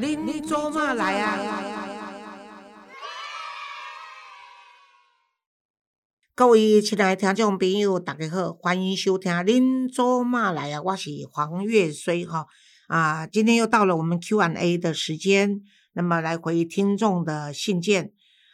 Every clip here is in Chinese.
您做嘛来啊？各位亲爱的听众朋友，大家好，欢迎收听《您做嘛来啊》，我是黄月水哈啊，今天又到了我们 Q&A 的时间，那么来回听众的信件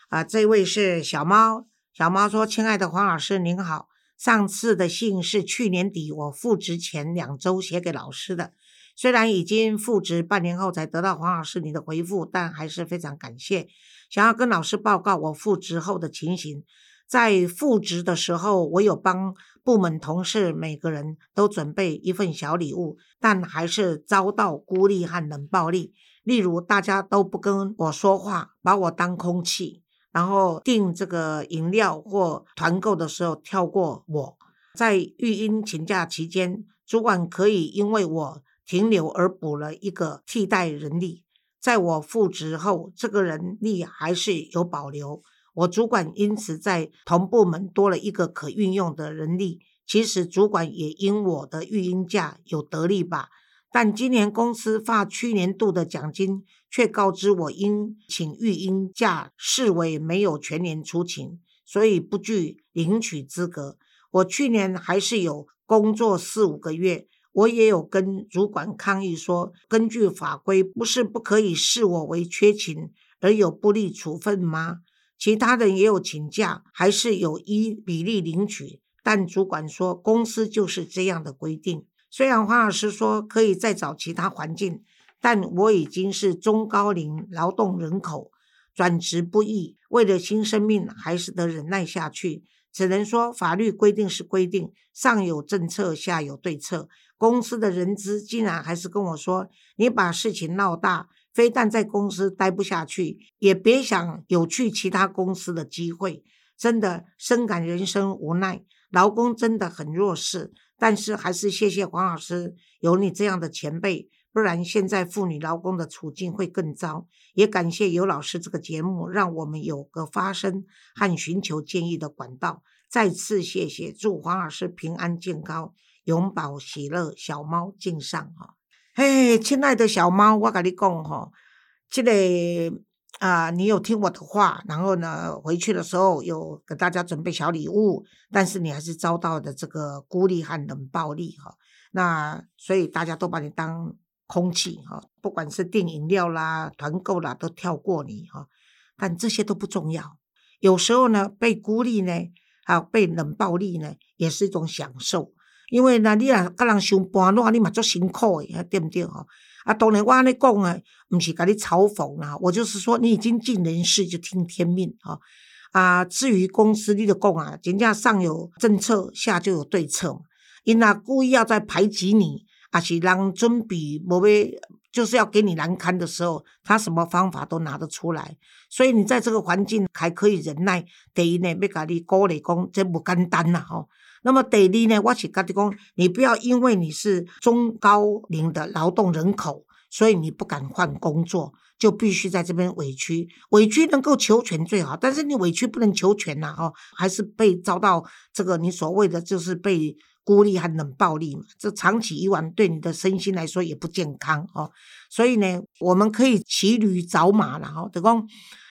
啊，这位是小猫，小猫说：“亲爱的黄老师您好，上次的信是去年底我复职前两周写给老师的。”虽然已经复职半年后才得到黄老师你的回复，但还是非常感谢。想要跟老师报告我复职后的情形。在复职的时候，我有帮部门同事每个人都准备一份小礼物，但还是遭到孤立和冷暴力。例如，大家都不跟我说话，把我当空气，然后订这个饮料或团购的时候跳过我。在育婴请假期间，主管可以因为我。停留而补了一个替代人力，在我复职后，这个人力还是有保留。我主管因此在同部门多了一个可运用的人力。其实主管也因我的育婴假有得利吧。但今年公司发去年度的奖金，却告知我因请育婴假视为没有全年出勤，所以不具领取资格。我去年还是有工作四五个月。我也有跟主管抗议说，根据法规，不是不可以视我为缺勤而有不利处分吗？其他人也有请假，还是有依比例领取。但主管说，公司就是这样的规定。虽然黄老师说可以再找其他环境，但我已经是中高龄劳动人口，转职不易，为了新生命，还是得忍耐下去。只能说，法律规定是规定，上有政策，下有对策。公司的人资竟然还是跟我说：“你把事情闹大，非但在公司待不下去，也别想有去其他公司的机会。”真的深感人生无奈，劳工真的很弱势。但是还是谢谢黄老师，有你这样的前辈，不然现在妇女劳工的处境会更糟。也感谢有老师这个节目，让我们有个发声和寻求建议的管道。再次谢谢，祝黄老师平安健康。永保喜乐，小猫敬上哈！嘿，亲爱的小猫，我跟你讲哈，这个啊，你有听我的话，然后呢，回去的时候有给大家准备小礼物，但是你还是遭到的这个孤立和冷暴力哈。那所以大家都把你当空气哈，不管是订饮料啦、团购啦，都跳过你哈。但这些都不重要，有时候呢，被孤立呢，还有被冷暴力呢，也是一种享受。因为呢，你若甲人相伴落，你嘛足辛苦诶，对不对吼？啊，当然我安尼讲啊，毋是甲你嘲讽啦，我就是说，你已经尽人事，就听天命吼。啊，至于公司，你就讲啊，人家上有政策，下就有对策嘛。因那故意要在排挤你，啊是人准备无要，就是要给你难堪的时候，他什么方法都拿得出来。所以你在这个环境还可以忍耐，第一呢，要甲你鼓励讲，这不简单啦吼。那么第二呢，我是跟你讲，你不要因为你是中高龄的劳动人口，所以你不敢换工作，就必须在这边委屈。委屈能够求全最好，但是你委屈不能求全呐，哈，还是被遭到这个你所谓的就是被孤立和冷暴力嘛。这长期以往对你的身心来说也不健康哦。所以呢，我们可以骑驴找马了哈，就讲。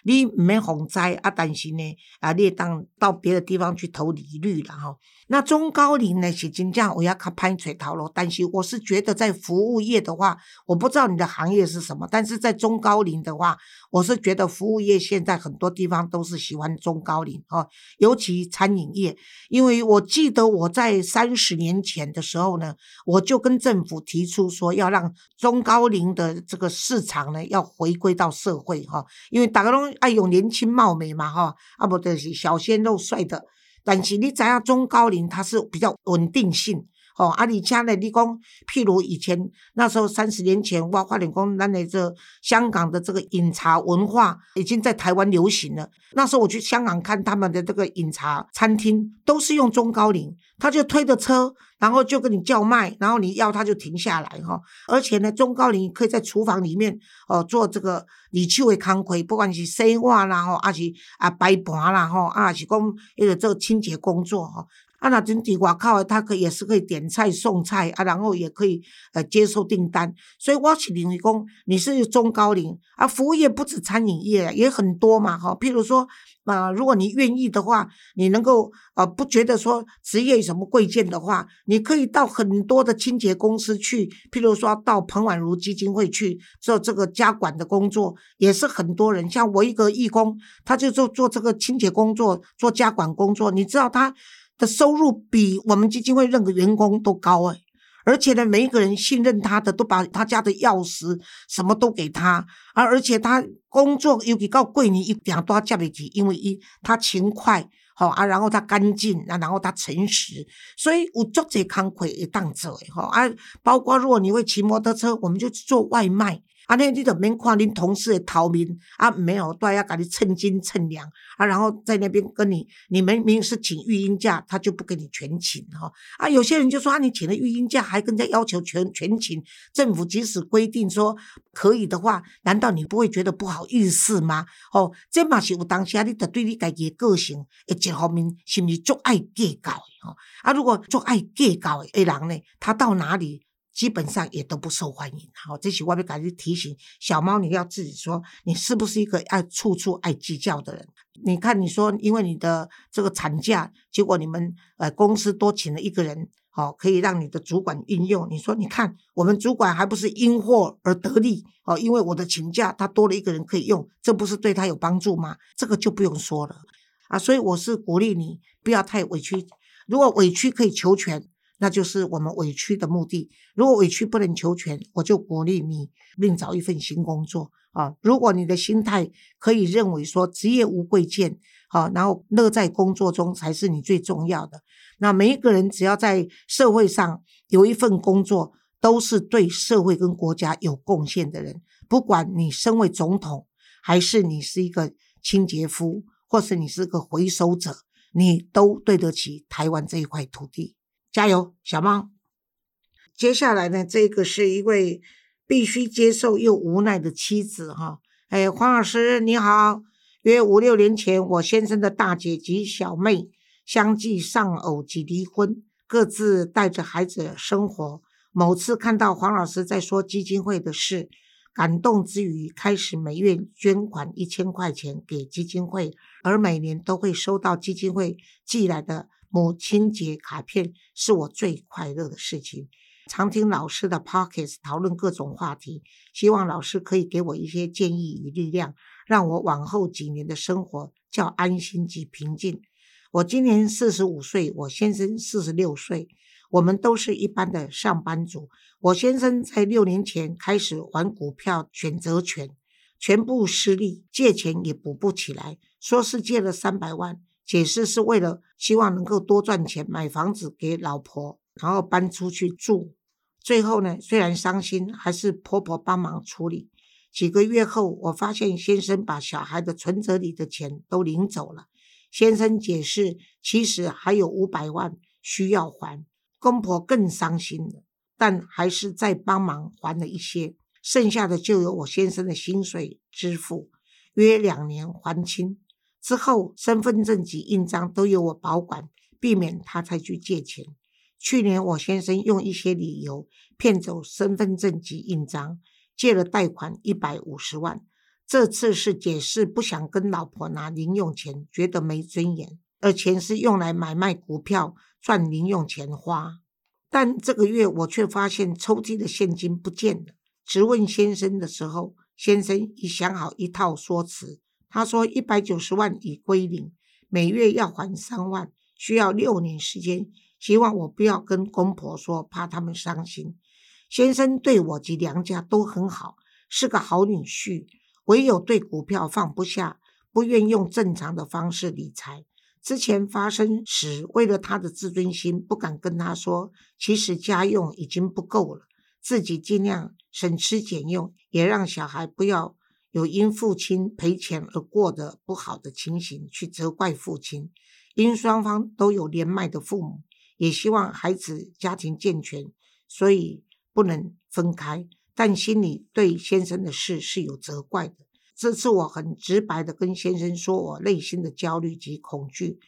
你没洪灾啊，但是呢，啊，你当到别的地方去投利率了哈。那中高龄呢是真正我要看攀垂头路，但是我是觉得在服务业的话，我不知道你的行业是什么，但是在中高龄的话，我是觉得服务业现在很多地方都是喜欢中高龄哦，尤其餐饮业，因为我记得我在三十年前的时候呢，我就跟政府提出说要让中高龄的这个市场呢要回归到社会哈，因为大家都。爱用年轻貌美嘛，哈，啊不就是小鲜肉帅的，但是你知影中高龄它是比较稳定性，哦，啊，而且呢，你讲，譬如以前那时候三十年前，我发现讲，咱的这香港的这个饮茶文化已经在台湾流行了。那时候我去香港看他们的这个饮茶餐厅，都是用中高龄，他就推着车。然后就跟你叫卖，然后你要他就停下来哈。而且呢，中高龄可以在厨房里面哦做这个你去为康亏，不管是洗碗啦吼，还是啊摆盘啦吼，啊是讲一个做清洁工作哈。啊，那真伫外口的，他可也是可以点菜送菜啊，然后也可以呃接受订单。所以我是认为讲，你是中高龄啊，服务业不止餐饮业也很多嘛，哈。譬如说啊，如果你愿意的话，你能够呃不觉得说职业有什么贵贱的话，你可以到很多的清洁公司去，譬如说到彭婉如基金会去做这个家管的工作，也是很多人。像我一个义工，他就做做这个清洁工作，做家管工作，你知道他。的收入比我们基金会任何员工都高哎，而且呢，每一个人信任他的，都把他家的钥匙什么都给他，而而且他工作尤其到贵年一点都要交得起，因为一他勤快好啊，然后他干净啊，然后他诚实，所以我做这康亏也当做哈啊，包括如果你会骑摩托车，我们就做外卖。啊，那你就免看恁同事的头面啊，没有都要给你称斤称两啊，然后在那边跟你，你们明明是请育婴假，他就不给你全请哈啊。有些人就说啊，你请了育婴假，还跟人家要求全全请，政府即使规定说可以的话，难道你不会觉得不好意思吗？哦，这嘛是有当下你得对你家己的个性，一方面是不是足爱计较的哈？啊，如果足爱计较的人呢，他到哪里？基本上也都不受欢迎。好，这些外面赶紧提醒小猫，你要自己说，你是不是一个爱处处爱计较的人？你看，你说因为你的这个产假，结果你们呃公司多请了一个人，好，可以让你的主管运用。你说，你看我们主管还不是因祸而得利？哦，因为我的请假，他多了一个人可以用，这不是对他有帮助吗？这个就不用说了啊。所以我是鼓励你不要太委屈，如果委屈可以求全。那就是我们委屈的目的。如果委屈不能求全，我就鼓励你另找一份新工作啊。如果你的心态可以认为说职业无贵贱，好，然后乐在工作中才是你最重要的。那每一个人只要在社会上有一份工作，都是对社会跟国家有贡献的人。不管你身为总统，还是你是一个清洁夫，或是你是个回收者，你都对得起台湾这一块土地。加油，小猫。接下来呢，这个是一位必须接受又无奈的妻子哈。哎，黄老师你好。约五六年前，我先生的大姐及小妹相继丧偶及离婚，各自带着孩子生活。某次看到黄老师在说基金会的事，感动之余，开始每月捐款一千块钱给基金会，而每年都会收到基金会寄来的。母亲节卡片是我最快乐的事情。常听老师的 pockets 讨论各种话题，希望老师可以给我一些建议与力量，让我往后几年的生活较安心及平静。我今年四十五岁，我先生四十六岁，我们都是一般的上班族。我先生在六年前开始玩股票选择权，全部失利，借钱也补不起来，说是借了三百万。解释是为了希望能够多赚钱买房子给老婆，然后搬出去住。最后呢，虽然伤心，还是婆婆帮忙处理。几个月后，我发现先生把小孩的存折里的钱都领走了。先生解释，其实还有五百万需要还。公婆更伤心了，但还是再帮忙还了一些，剩下的就由我先生的薪水支付，约两年还清。之后，身份证及印章都由我保管，避免他再去借钱。去年，我先生用一些理由骗走身份证及印章，借了贷款一百五十万。这次是解释不想跟老婆拿零用钱，觉得没尊严，而钱是用来买卖股票赚零用钱花。但这个月我却发现抽屉的现金不见了。质问先生的时候，先生已想好一套说辞。他说：“一百九十万已归零，每月要还三万，需要六年时间。希望我不要跟公婆说，怕他们伤心。先生对我及娘家都很好，是个好女婿。唯有对股票放不下，不愿用正常的方式理财。之前发生时，为了他的自尊心，不敢跟他说。其实家用已经不够了，自己尽量省吃俭用，也让小孩不要。”有因父亲赔钱而过得不好的情形，去责怪父亲；因双方都有年迈的父母，也希望孩子家庭健全，所以不能分开。但心里对先生的事是有责怪的。这次我很直白的跟先生说我内心的焦虑及恐惧。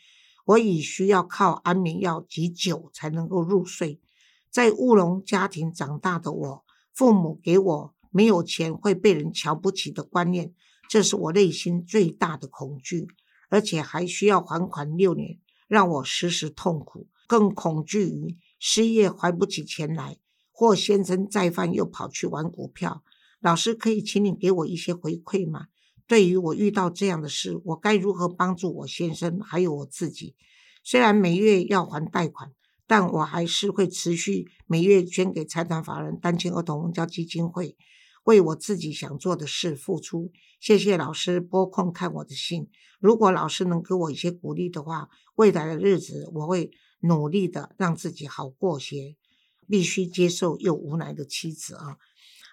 我已需要靠安眠药及酒才能够入睡。在务农家庭长大的我，父母给我没有钱会被人瞧不起的观念，这是我内心最大的恐惧，而且还需要还款六年，让我时时痛苦。更恐惧于失业还不起钱来，或先生再犯又跑去玩股票。老师，可以请你给我一些回馈吗？对于我遇到这样的事，我该如何帮助我先生还有我自己？虽然每月要还贷款。但我还是会持续每月捐给财团法人单亲儿童教基金会，为我自己想做的事付出。谢谢老师拨空看我的信。如果老师能给我一些鼓励的话，未来的日子我会努力的让自己好过些。必须接受又无奈的妻子啊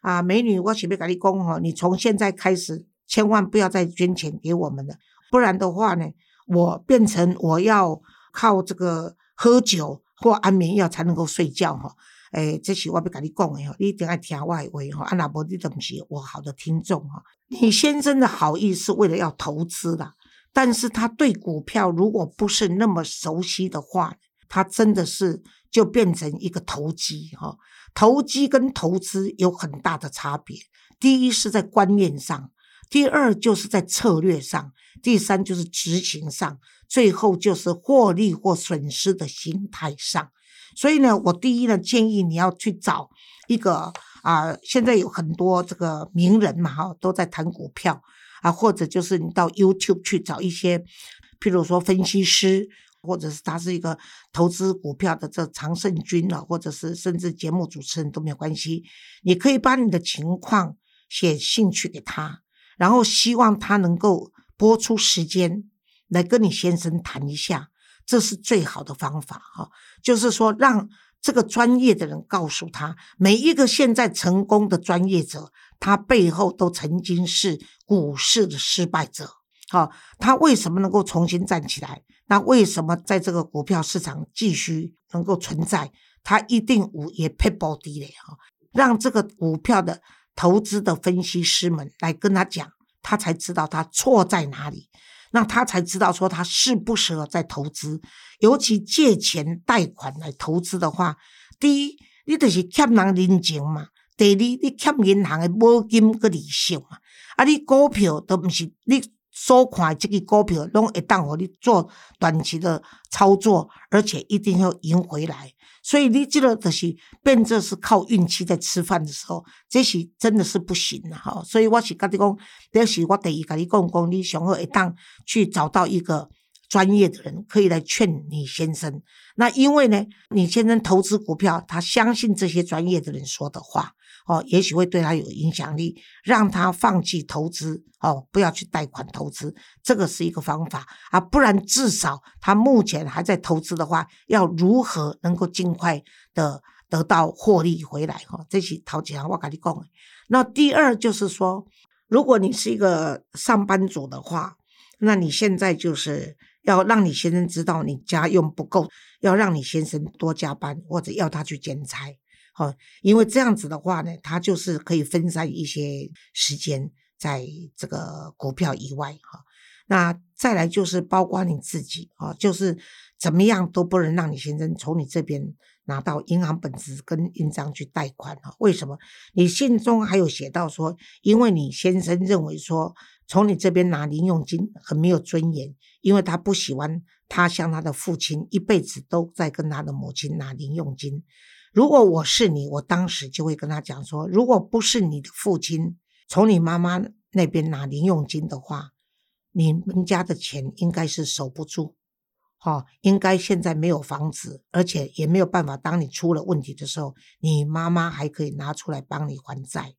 啊，美女，我准备跟你讲哈，你从现在开始千万不要再捐钱给我们了，不然的话呢，我变成我要靠这个喝酒。或安眠药才能够睡觉哈，诶，这是我要跟你讲的，你一定要听我的话哈，啊，那无你都不是我好的听众哈。你先生的好意是为了要投资的，但是他对股票如果不是那么熟悉的话，他真的是就变成一个投机哈。投机跟投资有很大的差别，第一是在观念上，第二就是在策略上，第三就是执行上。最后就是获利或损失的心态上，所以呢，我第一呢建议你要去找一个啊，现在有很多这个名人嘛哈，都在谈股票啊，或者就是你到 YouTube 去找一些，譬如说分析师，或者是他是一个投资股票的这常胜军了，或者是甚至节目主持人都没有关系，你可以把你的情况写信去给他，然后希望他能够播出时间。来跟你先生谈一下，这是最好的方法哈。就是说，让这个专业的人告诉他，每一个现在成功的专业者，他背后都曾经是股市的失败者。好，他为什么能够重新站起来？那为什么在这个股票市场继续能够存在？他一定无也 people 的哈。让这个股票的投资的分析师们来跟他讲，他才知道他错在哪里。那他才知道说他适不适合再投资，尤其借钱贷款来投资的话，第一，你就是欠人人情嘛；第二，你欠银行的保金个利息嘛。啊，你股票都不是你所看这个股票，拢会当互你做短期的操作，而且一定要赢回来。所以你这个就是变作是靠运气在吃饭的时候，这是真的是不行的哈。所以我是跟你讲，这是我第一跟你讲讲，你想要一当去找到一个专业的人，可以来劝你先生。那因为呢，你先生投资股票，他相信这些专业的人说的话。哦，也许会对他有影响力，让他放弃投资哦，不要去贷款投资，这个是一个方法啊。不然至少他目前还在投资的话，要如何能够尽快的得到获利回来？哈，这是陶吉行我跟你讲。那第二就是说，如果你是一个上班族的话，那你现在就是要让你先生知道你家用不够，要让你先生多加班，或者要他去兼差。好，因为这样子的话呢，他就是可以分散一些时间在这个股票以外哈。那再来就是包括你自己啊，就是怎么样都不能让你先生从你这边拿到银行本子跟印章去贷款啊。为什么？你信中还有写到说，因为你先生认为说从你这边拿零用金很没有尊严，因为他不喜欢他像他的父亲一辈子都在跟他的母亲拿零用金。如果我是你，我当时就会跟他讲说：，如果不是你的父亲从你妈妈那边拿零用金的话，你们家的钱应该是守不住，哈，应该现在没有房子，而且也没有办法。当你出了问题的时候，你妈妈还可以拿出来帮你还债。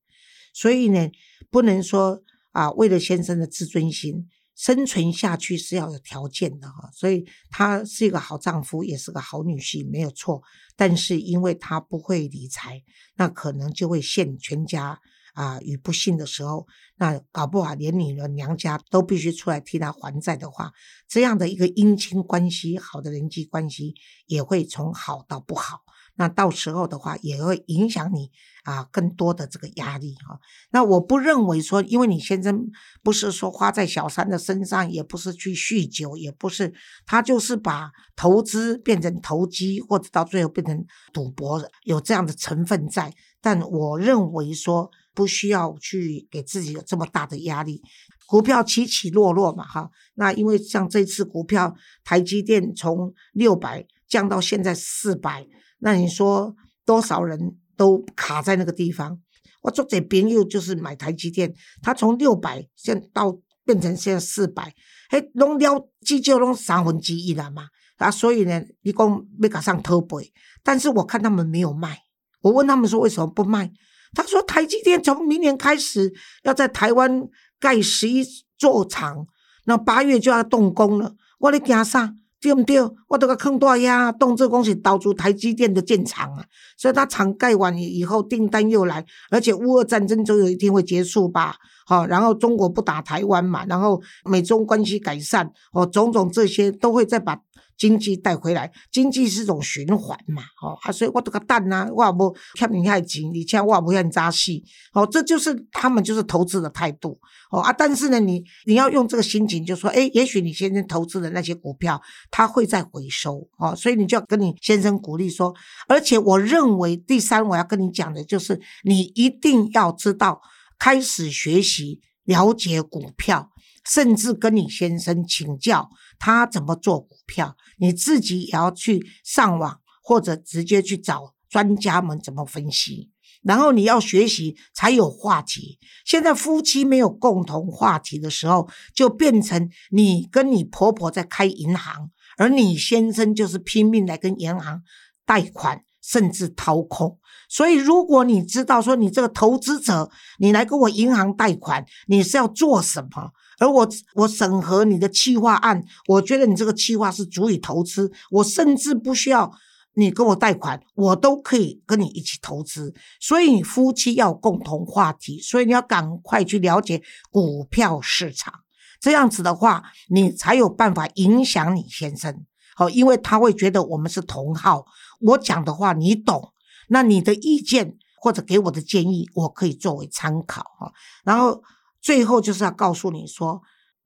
所以呢，不能说啊，为了先生的自尊心。生存下去是要有条件的哈，所以他是一个好丈夫，也是个好女婿，没有错。但是因为他不会理财，那可能就会陷全家啊于不幸的时候。那搞不好连女人娘家都必须出来替他还债的话，这样的一个姻亲关系，好的人际关系也会从好到不好。那到时候的话也会影响你啊更多的这个压力哈。那我不认为说，因为你先生不是说花在小三的身上，也不是去酗酒，也不是他就是把投资变成投机，或者到最后变成赌博，有这样的成分在。但我认为说不需要去给自己有这么大的压力。股票起起落落嘛哈，那因为像这次股票台积电从六百降到现在四百。那你说多少人都卡在那个地方？我做这边又就是买台积电，它从六百现到变成现在四百，嘿，弄了至少弄三分之一了嘛。啊，所以呢，一共没赶上偷背。但是我看他们没有卖，我问他们说为什么不卖？他说台积电从明年开始要在台湾盖十一座厂，那八月就要动工了。我咧惊啥？对不对？我都个坑大呀，动这公司导出台积电的建厂啊，所以它厂盖完以后，订单又来，而且乌俄战争总有一天会结束吧？好，然后中国不打台湾嘛，然后美中关系改善，哦，种种这些都会再把。经济带回来，经济是种循环嘛，哦啊，所以我这个蛋呐，我也不欠你遐钱，你欠我也不很扎细，哦，这就是他们就是投资的态度，哦啊，但是呢，你你要用这个心情，就说，哎，也许你先生投资的那些股票，它会再回收，哦，所以你就要跟你先生鼓励说，而且我认为第三我要跟你讲的就是，你一定要知道开始学习了解股票。甚至跟你先生请教他怎么做股票，你自己也要去上网或者直接去找专家们怎么分析，然后你要学习才有话题。现在夫妻没有共同话题的时候，就变成你跟你婆婆在开银行，而你先生就是拼命来跟银行贷款，甚至掏空。所以，如果你知道说你这个投资者，你来跟我银行贷款，你是要做什么？而我我审核你的企划案，我觉得你这个企划是足以投资，我甚至不需要你跟我贷款，我都可以跟你一起投资。所以夫妻要共同话题，所以你要赶快去了解股票市场，这样子的话，你才有办法影响你先生。好，因为他会觉得我们是同好，我讲的话你懂，那你的意见或者给我的建议，我可以作为参考哈，然后。最后就是要告诉你说，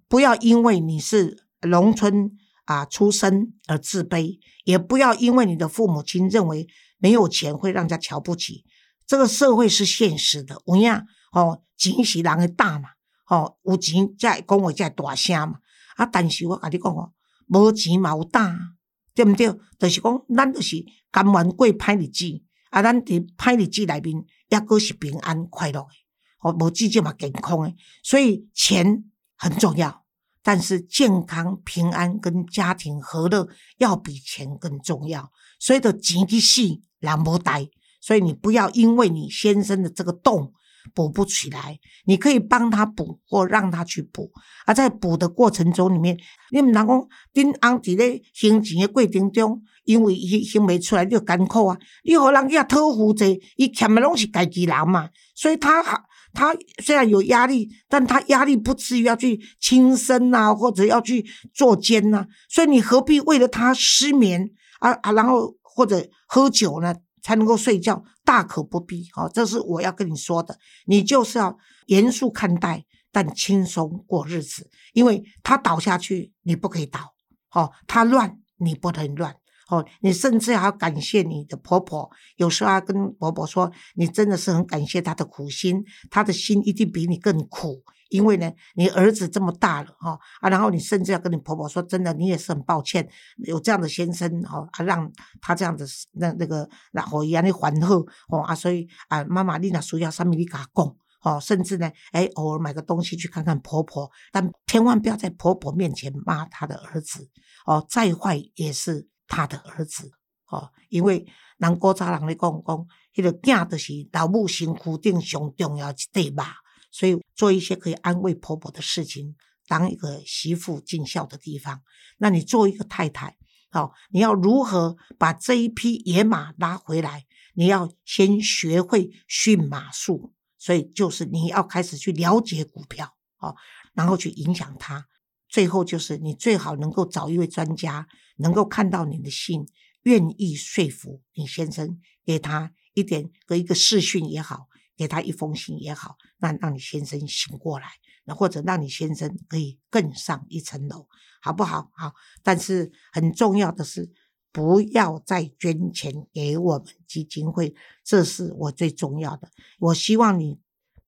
不要因为你是农村啊出身而自卑，也不要因为你的父母亲认为没有钱会让人家瞧不起。这个社会是现实的，有影哦，钱是人的大嘛，哦，有钱才讲话才大声嘛。啊，但是我跟你讲哦，无钱嘛有胆，对不对？就是讲，咱就是甘愿过歹日子，啊，咱伫歹日子内面，也阁是平安快乐。哦，无自己嘛健康诶，所以钱很重要，但是健康、平安跟家庭和乐要比钱更重要。所以的钱去死人无带，所以你不要因为你先生的这个洞补不起来，你可以帮他补或让他去补。而在补的过程中里面，你唔能讲恁翁伫咧还钱的过程中，因为伊还未出来就艰苦啊，你互人家讨负债，伊欠的拢是家己人嘛，所以他。他虽然有压力，但他压力不至于要去轻生呐，或者要去做奸呐。所以你何必为了他失眠啊啊，然后或者喝酒呢才能够睡觉？大可不必。好，这是我要跟你说的。你就是要严肃看待，但轻松过日子。因为他倒下去，你不可以倒。好，他乱，你不能乱。哦，你甚至还要感谢你的婆婆，有时候要跟婆婆说，你真的是很感谢她的苦心，她的心一定比你更苦，因为呢，你儿子这么大了哈啊，然后你甚至要跟你婆婆说，真的，你也是很抱歉有这样的先生哦，啊，让他这样子那那个然后一样的还后哦啊，所以啊，妈妈你那需要上面你给他供哦，甚至呢，哎，偶尔买个东西去看看婆婆，但千万不要在婆婆面前骂她的儿子哦，再坏也是。他的儿子，哦，因为人古早人咧讲讲，迄个囝就是老母身躯顶上重要一块肉，所以做一些可以安慰婆婆的事情，当一个媳妇尽孝的地方。那你做一个太太，哦，你要如何把这一匹野马拉回来？你要先学会驯马术，所以就是你要开始去了解股票，哦，然后去影响它。最后就是你最好能够找一位专家。能够看到你的信，愿意说服你先生，给他一点个一个视讯也好，给他一封信也好，那让你先生醒过来，那或者让你先生可以更上一层楼，好不好？好，但是很重要的是，不要再捐钱给我们基金会，这是我最重要的。我希望你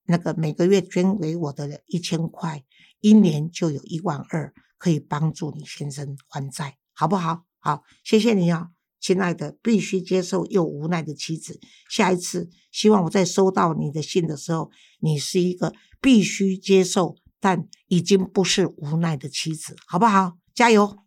那个每个月捐给我的一千块，一年就有一万二，可以帮助你先生还债，好不好？好，谢谢你啊。亲爱的，必须接受又无奈的妻子。下一次，希望我在收到你的信的时候，你是一个必须接受但已经不是无奈的妻子，好不好？加油！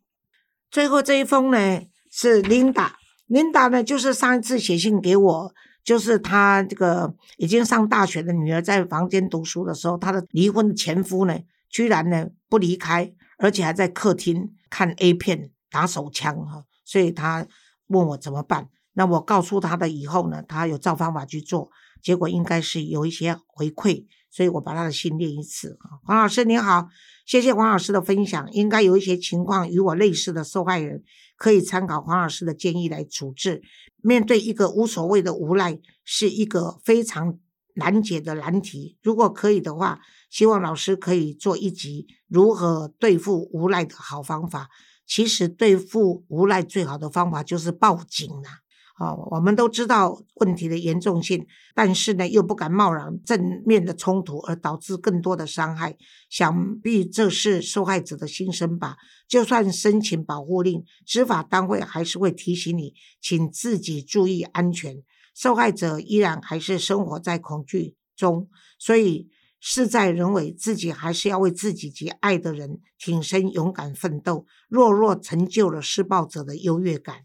最后这一封呢，是 Linda，Linda 呢，就是上一次写信给我，就是她这个已经上大学的女儿在房间读书的时候，她的离婚的前夫呢，居然呢不离开，而且还在客厅看 A 片打手枪哈，所以他。问我怎么办？那我告诉他的以后呢，他有照方法去做，结果应该是有一些回馈，所以我把他的信念一次。黄老师您好，谢谢黄老师的分享。应该有一些情况与我类似的受害人，可以参考黄老师的建议来处置。面对一个无所谓的无赖，是一个非常难解的难题。如果可以的话，希望老师可以做一集如何对付无赖的好方法。其实对付无赖最好的方法就是报警啦。哦，我们都知道问题的严重性，但是呢又不敢贸然正面的冲突，而导致更多的伤害。想必这是受害者的心声吧？就算申请保护令，执法单位还是会提醒你，请自己注意安全。受害者依然还是生活在恐惧中，所以。事在人为，自己还是要为自己及爱的人挺身勇敢奋斗。弱弱成就了施暴者的优越感。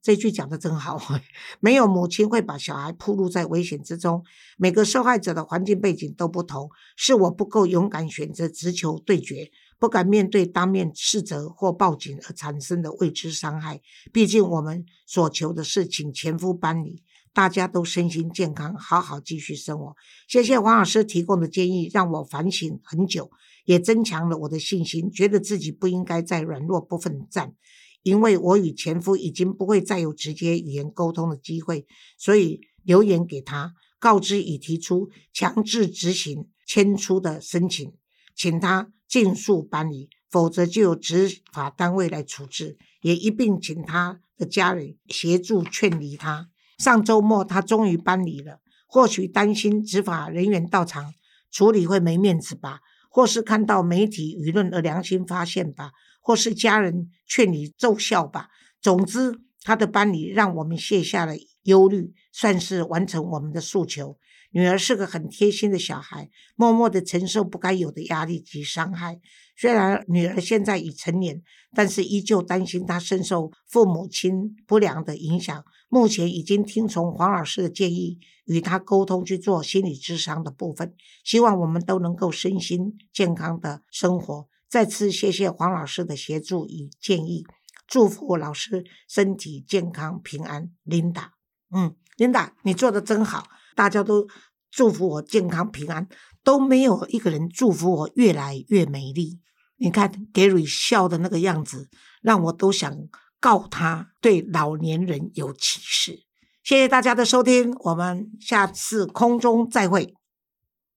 这句讲的真好。没有母亲会把小孩铺露在危险之中。每个受害者的环境背景都不同，是我不够勇敢，选择直球对决，不敢面对当面斥责或报警而产生的未知伤害。毕竟我们所求的是请前夫搬离。大家都身心健康，好好继续生活。谢谢王老师提供的建议，让我反省很久，也增强了我的信心，觉得自己不应该再软弱不奋战。因为我与前夫已经不会再有直接语言沟通的机会，所以留言给他，告知已提出强制执行迁出的申请，请他尽速搬离，否则就由执法单位来处置，也一并请他的家人协助劝离他。上周末，他终于搬离了。或许担心执法人员到场处理会没面子吧，或是看到媒体舆论而良心发现吧，或是家人劝你奏效吧。总之，他的搬离让我们卸下了忧虑，算是完成我们的诉求。女儿是个很贴心的小孩，默默的承受不该有的压力及伤害。虽然女儿现在已成年，但是依旧担心她深受父母亲不良的影响。目前已经听从黄老师的建议，与他沟通去做心理智商的部分，希望我们都能够身心健康的生活。再次谢谢黄老师的协助与建议，祝福老师身体健康平安。Linda，嗯，Linda，你做的真好，大家都祝福我健康平安，都没有一个人祝福我越来越美丽。你看 Gary 笑的那个样子，让我都想。告他对老年人有歧视。谢谢大家的收听，我们下次空中再会。